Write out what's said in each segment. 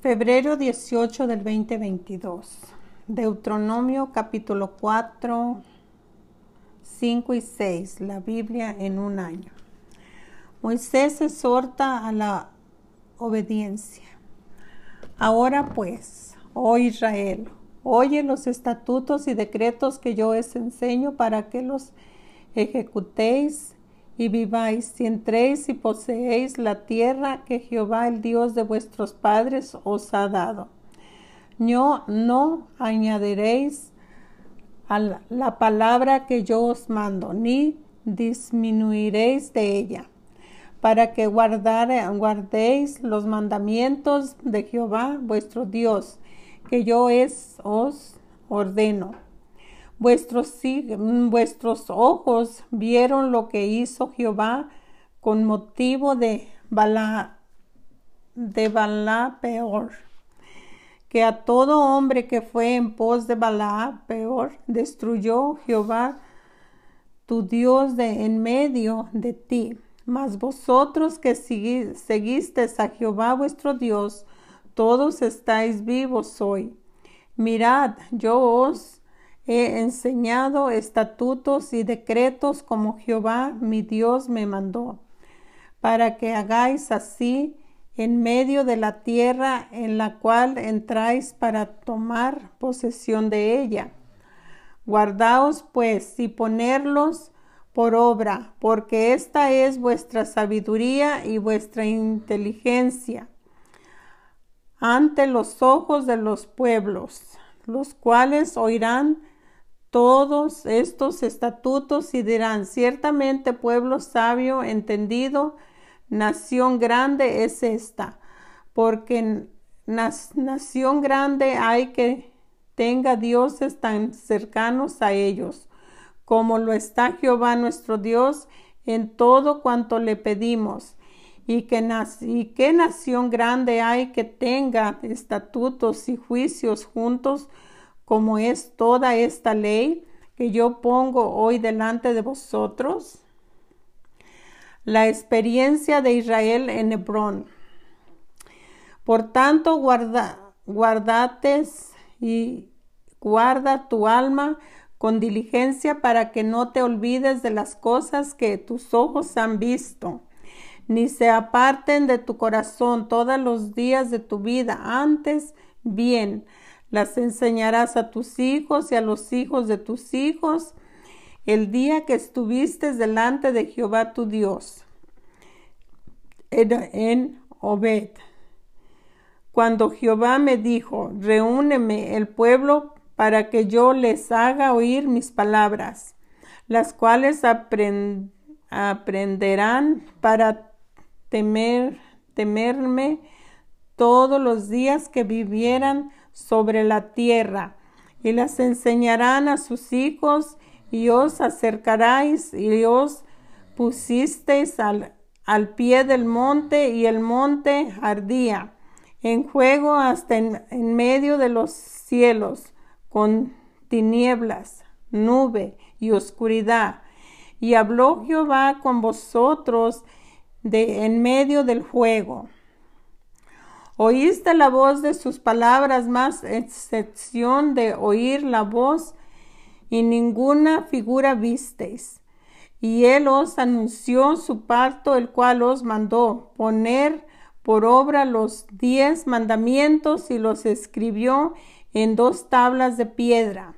Febrero 18 del 2022. Deuteronomio capítulo 4, 5 y 6. La Biblia en un año. Moisés exhorta a la obediencia. Ahora pues, oh Israel, oye los estatutos y decretos que yo os enseño para que los ejecutéis y viváis y entréis y poseéis la tierra que Jehová el Dios de vuestros padres os ha dado. No, no añadiréis a la palabra que yo os mando, ni disminuiréis de ella, para que guardéis los mandamientos de Jehová vuestro Dios, que yo os ordeno Vuestros, vuestros ojos vieron lo que hizo Jehová con motivo de Balá, de Balá peor, que a todo hombre que fue en pos de Balá peor, destruyó Jehová tu Dios de en medio de ti. Mas vosotros que seguisteis a Jehová vuestro Dios, todos estáis vivos hoy. Mirad, yo os he enseñado estatutos y decretos como Jehová mi Dios me mandó, para que hagáis así en medio de la tierra en la cual entráis para tomar posesión de ella. Guardaos pues y ponerlos por obra, porque esta es vuestra sabiduría y vuestra inteligencia ante los ojos de los pueblos, los cuales oirán todos estos estatutos y dirán, ciertamente pueblo sabio, entendido, nación grande es esta, porque nación grande hay que tenga dioses tan cercanos a ellos, como lo está Jehová nuestro Dios en todo cuanto le pedimos. Y que, y qué nación grande hay que tenga estatutos y juicios juntos como es toda esta ley que yo pongo hoy delante de vosotros? La experiencia de Israel en Hebrón. Por tanto, guarda, guardates y guarda tu alma con diligencia para que no te olvides de las cosas que tus ojos han visto, ni se aparten de tu corazón todos los días de tu vida. Antes, bien, las enseñarás a tus hijos y a los hijos de tus hijos el día que estuviste delante de Jehová tu Dios en Obed. Cuando Jehová me dijo, reúneme el pueblo para que yo les haga oír mis palabras, las cuales aprenderán para temer, temerme todos los días que vivieran sobre la tierra, y las enseñarán a sus hijos, y os acercaréis y os pusisteis al, al pie del monte, y el monte ardía en juego hasta en, en medio de los cielos, con tinieblas, nube y oscuridad. Y habló Jehová con vosotros de en medio del fuego. Oíste la voz de sus palabras, más excepción de oír la voz, y ninguna figura visteis. Y él os anunció su parto, el cual os mandó poner por obra los diez mandamientos y los escribió en dos tablas de piedra.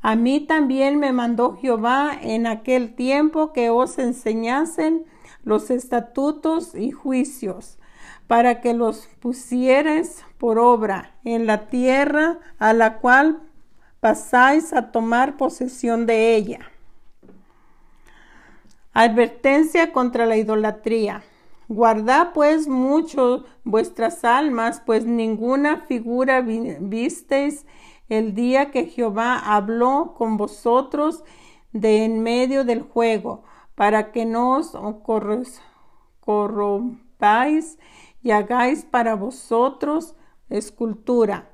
A mí también me mandó Jehová en aquel tiempo que os enseñasen los estatutos y juicios para que los pusieres por obra en la tierra a la cual pasáis a tomar posesión de ella. Advertencia contra la idolatría. Guardad pues mucho vuestras almas, pues ninguna figura visteis el día que Jehová habló con vosotros de en medio del juego, para que no os corrompáis y hagáis para vosotros escultura,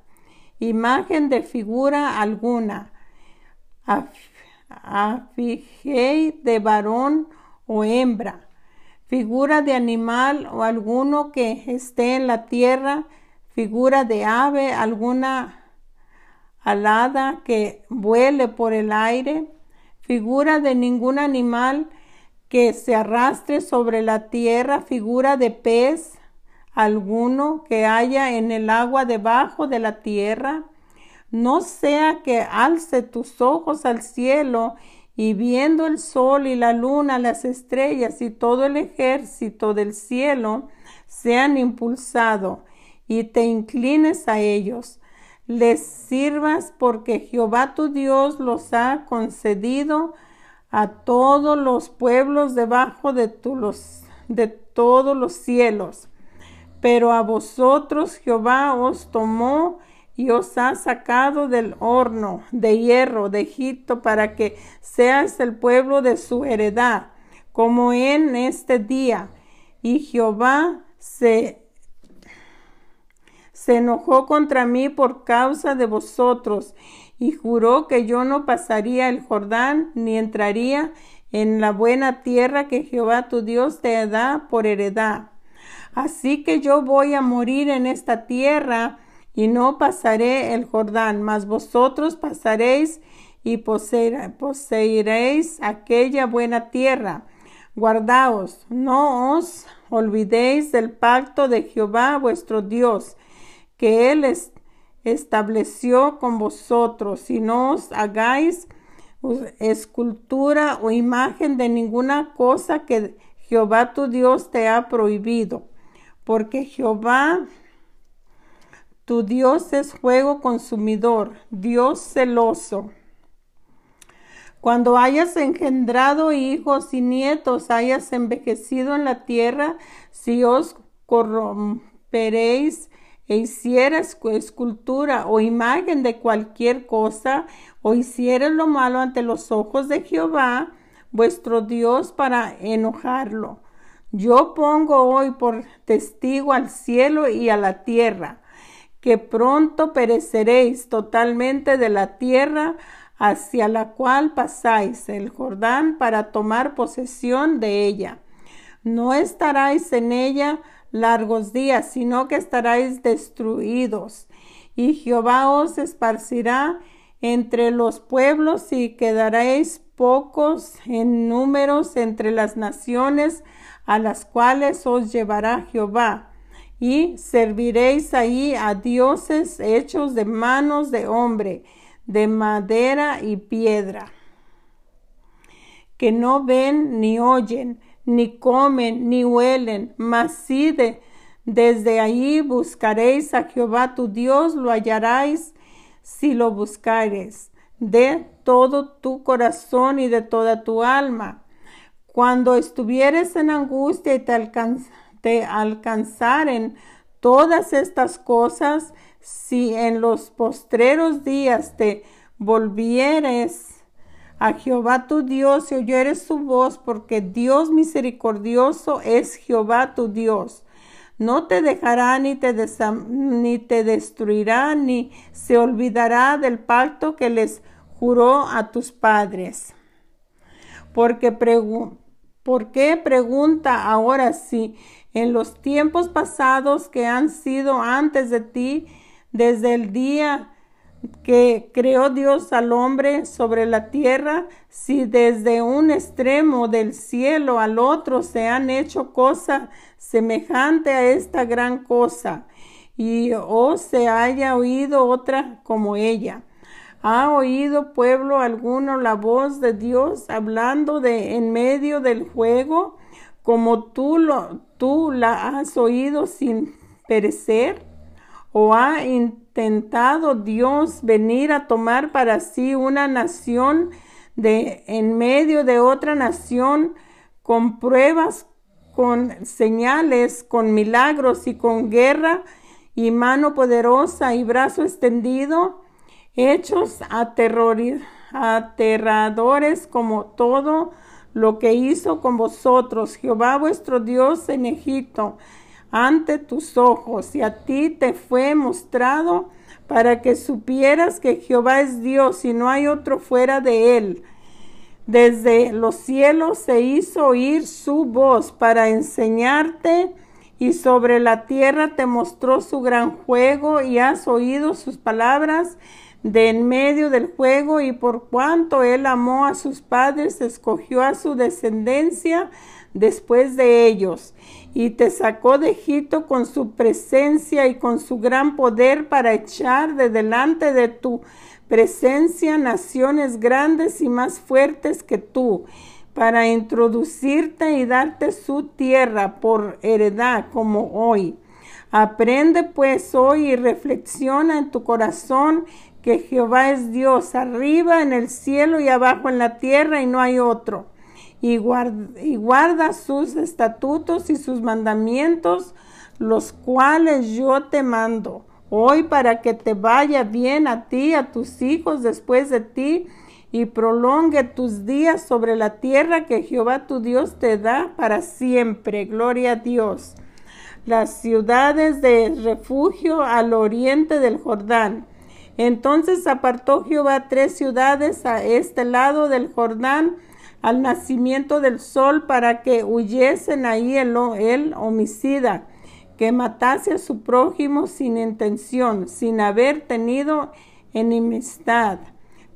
imagen de figura alguna, afigei de varón o hembra, figura de animal o alguno que esté en la tierra, figura de ave, alguna alada que vuele por el aire, figura de ningún animal que se arrastre sobre la tierra, figura de pez alguno que haya en el agua debajo de la tierra, no sea que alce tus ojos al cielo y viendo el sol y la luna, las estrellas y todo el ejército del cielo sean impulsado y te inclines a ellos, les sirvas porque Jehová tu Dios los ha concedido a todos los pueblos debajo de, de todos los cielos. Pero a vosotros Jehová os tomó y os ha sacado del horno de hierro de Egipto para que seas el pueblo de su heredad, como en este día. Y Jehová se, se enojó contra mí por causa de vosotros y juró que yo no pasaría el Jordán ni entraría en la buena tierra que Jehová tu Dios te da por heredad. Así que yo voy a morir en esta tierra y no pasaré el Jordán, mas vosotros pasaréis y poseeréis aquella buena tierra. Guardaos, no os olvidéis del pacto de Jehová vuestro Dios, que Él estableció con vosotros, y no os hagáis escultura o imagen de ninguna cosa que Jehová tu Dios te ha prohibido, porque Jehová tu Dios es fuego consumidor, Dios celoso. Cuando hayas engendrado hijos y nietos, hayas envejecido en la tierra, si os corromperéis e hicieras escultura o imagen de cualquier cosa, o hicieras lo malo ante los ojos de Jehová, vuestro Dios, para enojarlo. Yo pongo hoy por testigo al cielo y a la tierra que pronto pereceréis totalmente de la tierra hacia la cual pasáis el Jordán para tomar posesión de ella. No estaréis en ella largos días, sino que estaréis destruidos. Y Jehová os esparcirá entre los pueblos y quedaréis pocos en números entre las naciones a las cuales os llevará Jehová y serviréis ahí a dioses hechos de manos de hombre, de madera y piedra, que no ven ni oyen, ni comen, ni huelen, mas si de, desde ahí buscaréis a Jehová tu Dios, lo hallaréis si lo buscares de todo tu corazón y de toda tu alma. Cuando estuvieres en angustia y te alcanzas te alcanzaren todas estas cosas, si en los postreros días te volvieres a Jehová tu Dios y oyeres su voz, porque Dios misericordioso es Jehová tu Dios. No te dejará ni te, ni te destruirá, ni se olvidará del pacto que les juró a tus padres. Porque ¿Por qué pregunta ahora si en los tiempos pasados que han sido antes de ti, desde el día que creó Dios al hombre sobre la tierra, si desde un extremo del cielo al otro se han hecho cosa semejante a esta gran cosa, y o se haya oído otra como ella. ¿Ha oído pueblo alguno la voz de Dios hablando de en medio del juego? como tú, lo, tú la has oído sin perecer? ¿O ha intentado Dios venir a tomar para sí una nación de en medio de otra nación con pruebas, con señales, con milagros y con guerra y mano poderosa y brazo extendido, hechos aterradores como todo lo que hizo con vosotros Jehová vuestro Dios en Egipto ante tus ojos y a ti te fue mostrado para que supieras que Jehová es Dios y no hay otro fuera de él. Desde los cielos se hizo oír su voz para enseñarte y sobre la tierra te mostró su gran juego y has oído sus palabras de en medio del juego y por cuanto él amó a sus padres, escogió a su descendencia después de ellos y te sacó de Egipto con su presencia y con su gran poder para echar de delante de tu presencia naciones grandes y más fuertes que tú para introducirte y darte su tierra por heredad como hoy. Aprende pues hoy y reflexiona en tu corazón que Jehová es Dios, arriba en el cielo y abajo en la tierra y no hay otro. Y guarda, sus estatutos y sus mandamientos, los cuales yo te mando hoy para que te vaya bien a ti, a tus hijos después de ti, y prolongue tus días sobre la tierra que Jehová tu Dios te da para siempre. Gloria a Dios. Las ciudades de refugio al oriente del Jordán. Entonces apartó Jehová tres ciudades a este lado del Jordán al nacimiento del sol para que huyesen ahí el, el homicida que matase a su prójimo sin intención, sin haber tenido enemistad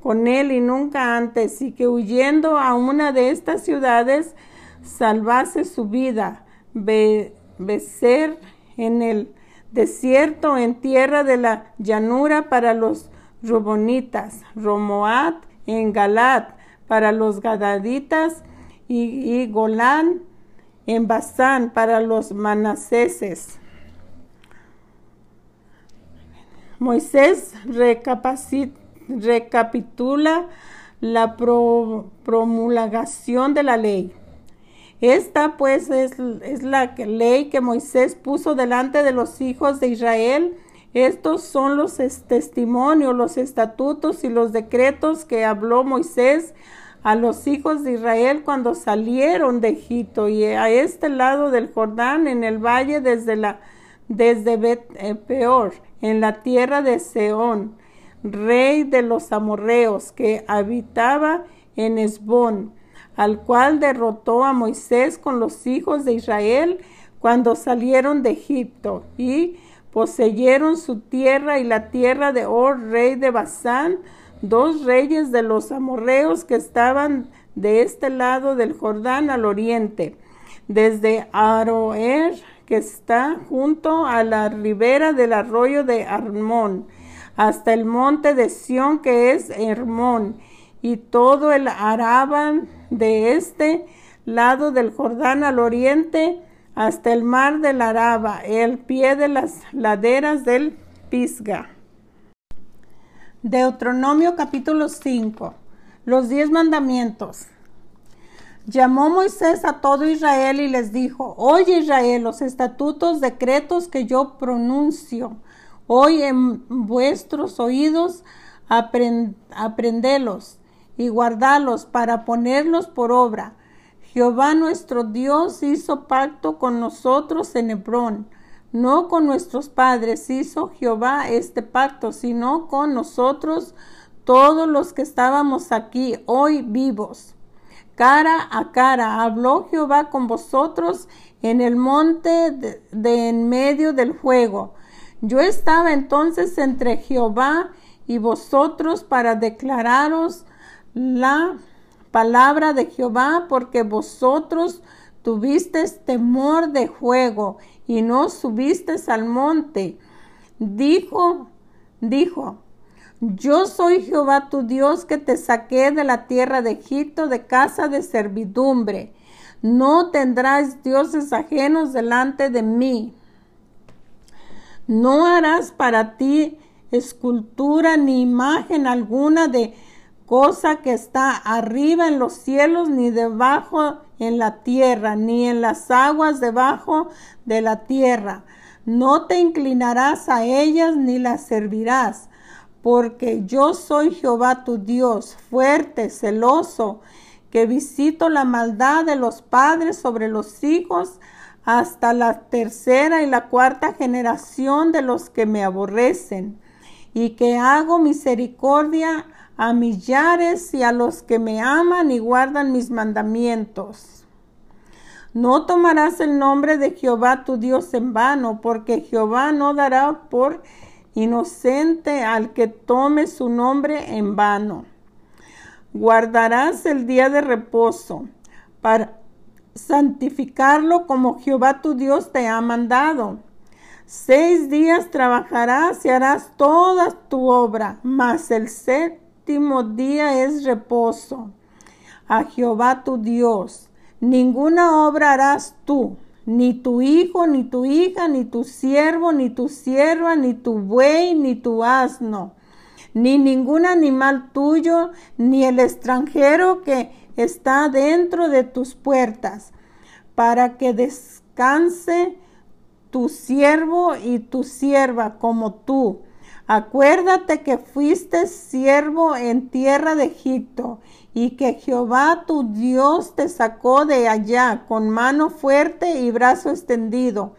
con él y nunca antes, y que huyendo a una de estas ciudades salvase su vida, becer en el desierto, en tierra de la llanura para los Robonitas, Romoat en Galat para los Gadaditas y, Golán en Basán para los manaseses. Moisés recapitula la promulgación de la ley. Esta pues es, la ley que Moisés puso delante de los hijos de Israel. Estos son los testimonios, los estatutos y los decretos que habló Moisés a los hijos de Israel cuando salieron de Egipto y a este lado del Jordán en el valle desde la desde Bet eh, Peor en la tierra de Seón rey de los amorreos, que habitaba en Esbón, al cual derrotó a Moisés con los hijos de Israel cuando salieron de Egipto, y poseyeron su tierra y la tierra de Or, rey de Basán, dos reyes de los amorreos que estaban de este lado del Jordán al oriente, desde Aroer, que está junto a la ribera del arroyo de Armón, hasta el monte de Sión que es Hermón y todo el Araban de este lado del Jordán al oriente hasta el mar del Araba, el pie de las laderas del Pisga. Deuteronomio capítulo 5. Los diez mandamientos. Llamó Moisés a todo Israel y les dijo, Oye Israel, los estatutos, decretos que yo pronuncio Hoy en vuestros oídos aprendelos y guardalos para ponerlos por obra. Jehová nuestro Dios hizo pacto con nosotros en Hebrón. No con nuestros padres hizo Jehová este pacto, sino con nosotros todos los que estábamos aquí hoy vivos. Cara a cara habló Jehová con vosotros en el monte de, de en medio del fuego yo estaba entonces entre Jehová y vosotros para declararos la palabra de Jehová, porque vosotros tuvisteis temor de fuego y no subisteis al monte. Dijo, dijo, yo soy Jehová tu Dios que te saqué de la tierra de Egipto, de casa de servidumbre. No tendrás dioses ajenos delante de mí. No harás para ti escultura ni imagen alguna de cosa que está arriba en los cielos, ni debajo en la tierra, ni en las aguas debajo de la tierra. No te inclinarás a ellas ni las servirás, porque yo soy Jehová tu Dios, fuerte, celoso, que visito la maldad de los padres sobre los hijos hasta la tercera y la cuarta generación de los que me aborrecen, y que hago misericordia a millares y a los que me aman y guardan mis mandamientos. No tomarás el nombre de Jehová tu Dios en vano, porque Jehová no dará por inocente al que tome su nombre en vano. Guardarás el día de reposo para santificarlo como Jehová tu Dios te ha mandado. Seis días trabajarás y harás toda tu obra, mas el séptimo día es reposo a Jehová tu Dios. Ninguna obra harás tú, ni tu hijo, ni tu hija, ni tu siervo, ni tu sierva, ni tu buey, ni tu asno, ni ningún animal tuyo, ni el extranjero que está dentro de tus puertas, para que descanse tu siervo y tu sierva como tú. Acuérdate que fuiste siervo en tierra de Egipto y que Jehová tu Dios te sacó de allá con mano fuerte y brazo extendido,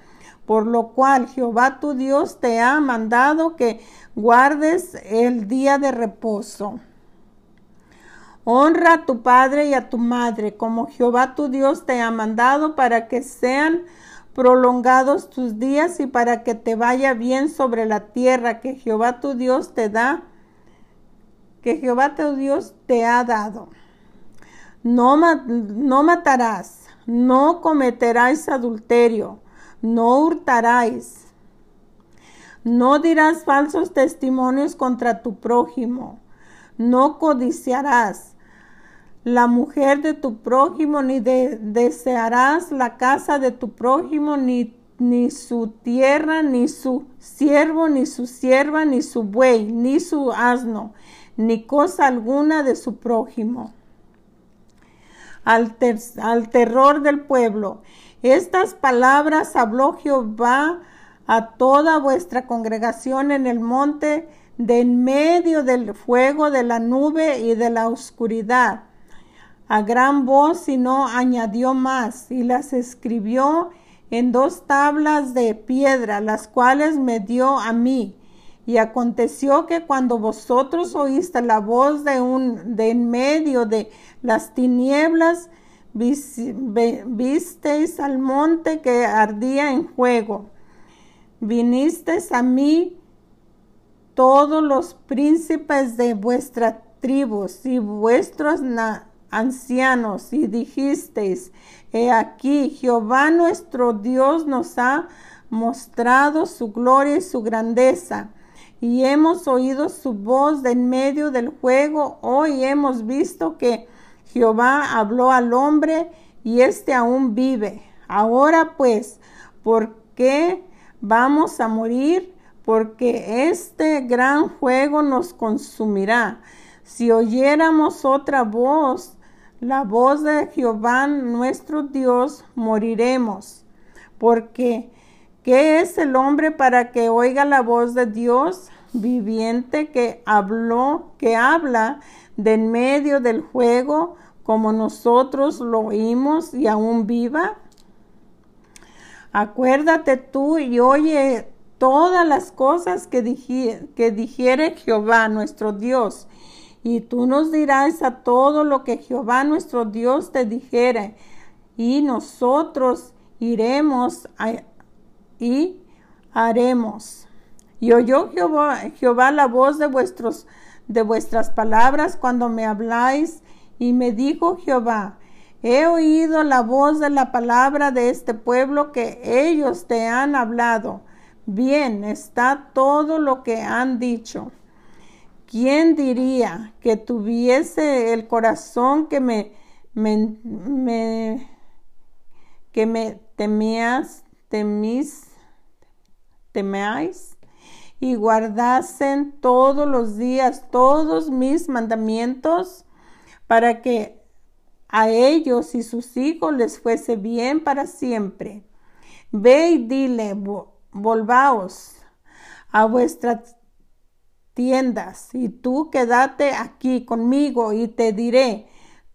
por lo cual Jehová tu Dios te ha mandado que guardes el día de reposo. Honra a tu padre y a tu madre, como Jehová tu Dios te ha mandado, para que sean prolongados tus días y para que te vaya bien sobre la tierra que Jehová tu Dios te da que Jehová tu Dios te ha dado. No, no matarás, no cometerás adulterio, no hurtarás, no dirás falsos testimonios contra tu prójimo, no codiciarás la mujer de tu prójimo, ni desearás la casa de tu prójimo, ni, ni su tierra, ni su siervo, ni su sierva, ni su buey, ni su asno, ni cosa alguna de su prójimo. Al, al terror del pueblo. Estas palabras habló Jehová a toda vuestra congregación en el monte de en medio del fuego de la nube y de la oscuridad a gran voz y no añadió más y las escribió en dos tablas de piedra las cuales me dio a mí y aconteció que cuando vosotros oíste la voz de un de en medio de las tinieblas, visteis al monte que ardía en fuego. Vinisteis a mí todos los príncipes de vuestras tribus y vuestros ancianos y dijisteis, he aquí Jehová nuestro Dios nos ha mostrado su gloria y su grandeza y hemos oído su voz de en medio del juego. Hoy hemos visto que Jehová habló al hombre y éste aún vive. Ahora pues, ¿por qué vamos a morir? Porque este gran juego nos consumirá. Si oyéramos otra voz, la voz de Jehová nuestro Dios, moriremos. Porque, ¿qué es el hombre para que oiga la voz de Dios? viviente que habló, que habla de en medio del juego como nosotros lo oímos y aún viva? Acuérdate tú y oye todas las cosas que, dijere Jehová nuestro Dios. Y tú nos dirás a todo lo que Jehová nuestro Dios te dijere. Y nosotros iremos y haremos. Y oyó Jehová, Jehová la voz de, vuestros, de vuestras palabras cuando me habláis, y me dijo Jehová, he oído la voz de la palabra de este pueblo que ellos te han hablado. Bien está todo lo que han dicho. ¿Quién diría que tuviese el corazón que me, me, que me temías, temís, y guardasen todos los días todos mis mandamientos para que a ellos y sus hijos les fuese bien para siempre. Ve y dile, volvaos a vuestras tiendas y tú quédate aquí conmigo y te diré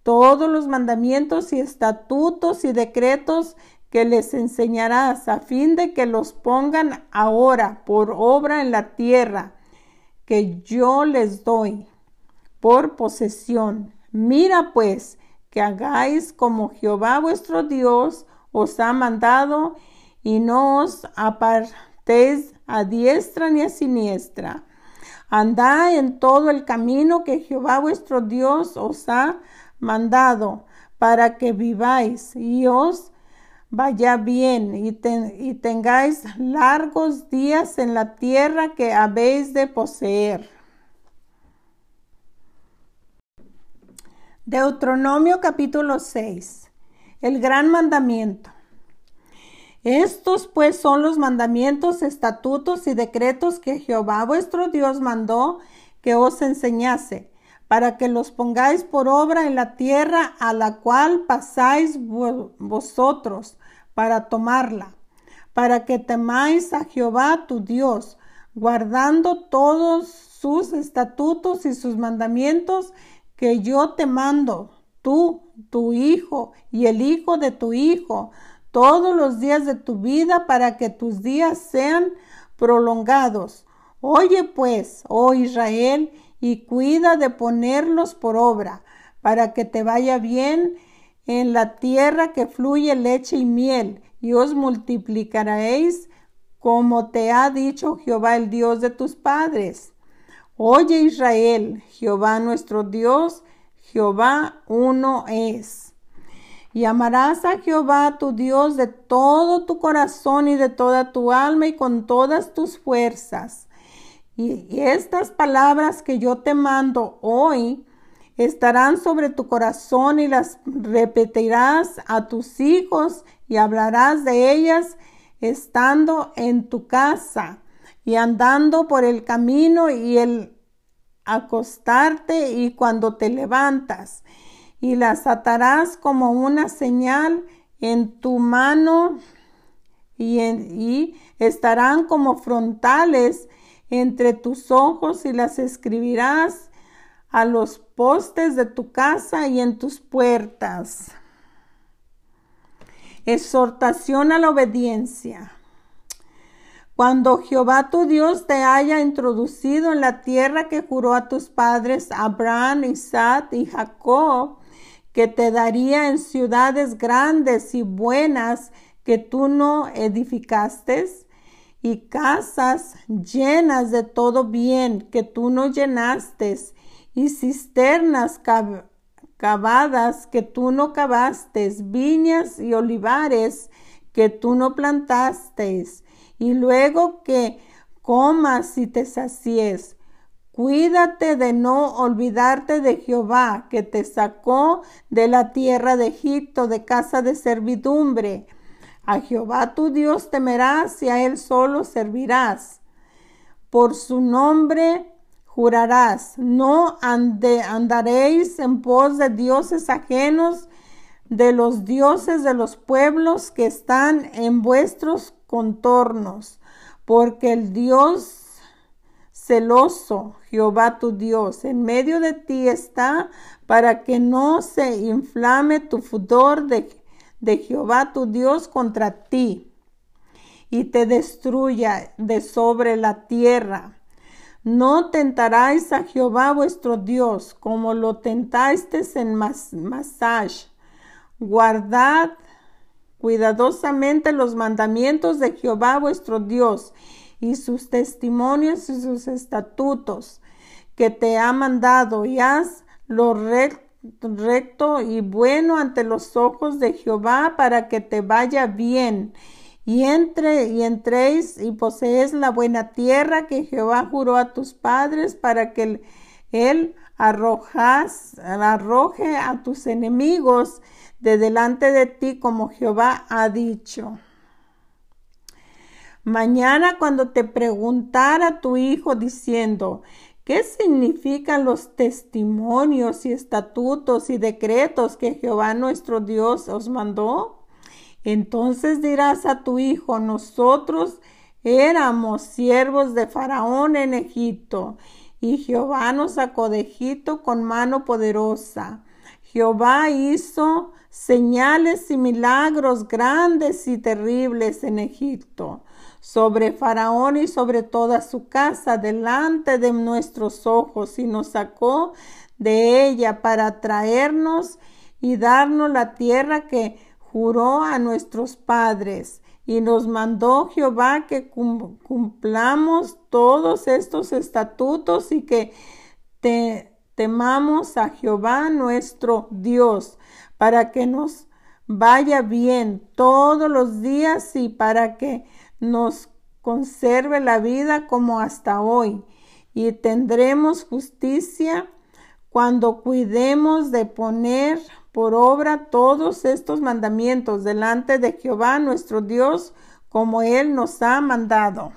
todos los mandamientos y estatutos y decretos que les enseñarás a fin de que los pongan ahora por obra en la tierra que yo les doy por posesión. Mira pues que hagáis como Jehová vuestro Dios os ha mandado, y no os apartéis a diestra ni a siniestra. Andad en todo el camino que Jehová vuestro Dios os ha mandado, para que viváis y os vaya bien y, y tengáis largos días en la tierra que habéis de poseer. Deuteronomio capítulo 6. El gran mandamiento. Estos pues son los mandamientos, estatutos y decretos que Jehová vuestro Dios mandó que os enseñase, para que los pongáis por obra en la tierra a la cual pasáis vosotros para tomarla, para que temáis a Jehová tu Dios, guardando todos sus estatutos y sus mandamientos que yo te mando, tú, tu hijo y el hijo de tu hijo, todos los días de tu vida para que tus días sean prolongados. Oye pues, oh Israel, y cuida de ponerlos por obra, para que te vaya bien en la tierra que fluye leche y miel, y os multiplicaréis como te ha dicho Jehová el Dios de tus padres. Oye Israel, Jehová nuestro Dios, Jehová uno es. Y amarás a Jehová tu Dios de todo tu corazón y de toda tu alma y con todas tus fuerzas. Y, estas palabras que yo te mando hoy estarán sobre tu corazón y las repetirás a tus hijos y hablarás de ellas estando en tu casa y andando por el camino y el acostarte y cuando te levantas, y las atarás como una señal en tu mano y, estarán como frontales entre tus ojos y las escribirás a los postes de tu casa y en tus puertas. Exhortación a la obediencia. Cuando Jehová tu Dios te haya introducido en la tierra que juró a tus padres Abraham, Isaac y Jacob, que te daría en ciudades grandes y buenas que tú no edificaste, y casas llenas de todo bien que tú no llenaste, y cisternas cavadas que tú no cavaste, viñas y olivares que tú no plantaste, y luego que comas y te sacies. Cuídate de no olvidarte de Jehová, que te sacó de la tierra de Egipto, de casa de servidumbre. A Jehová tu Dios temerás y a él solo servirás. Por su nombre jurarás, no andaréis en pos de dioses ajenos, de los dioses de los pueblos que están en vuestros contornos, porque el Dios celoso, Jehová tu Dios, en medio de ti está para que no se inflame tu fudor de, Jehová tu Dios contra ti y te destruya de sobre la tierra. No tentaráis a Jehová vuestro Dios como lo tentasteis en Masash. Guardad cuidadosamente los mandamientos de Jehová vuestro Dios y sus testimonios y sus estatutos que te ha mandado y haz lo recto y bueno ante los ojos de Jehová para que te vaya bien y entre y entréis y posees la buena tierra que Jehová juró a tus padres para que él arrojas, arroje a tus enemigos de delante de ti como Jehová ha dicho. Mañana cuando te preguntara tu hijo diciendo, ¿qué significan los testimonios y estatutos y decretos que Jehová nuestro Dios os mandó? Entonces dirás a tu hijo, nosotros éramos siervos de Faraón en Egipto, y Jehová nos sacó de Egipto con mano poderosa. Jehová hizo señales y milagros grandes y terribles en Egipto, sobre Faraón y sobre toda su casa, delante de nuestros ojos, y nos sacó de ella para traernos y darnos la tierra que juró a nuestros padres. Y nos mandó Jehová que cumplamos todos estos estatutos y que temamos a Jehová nuestro Dios para que nos vaya bien todos los días y para que nos conserve la vida como hasta hoy y tendremos justicia cuando cuidemos de poner por obra todos estos mandamientos delante de Jehová nuestro Dios, como Él nos ha mandado.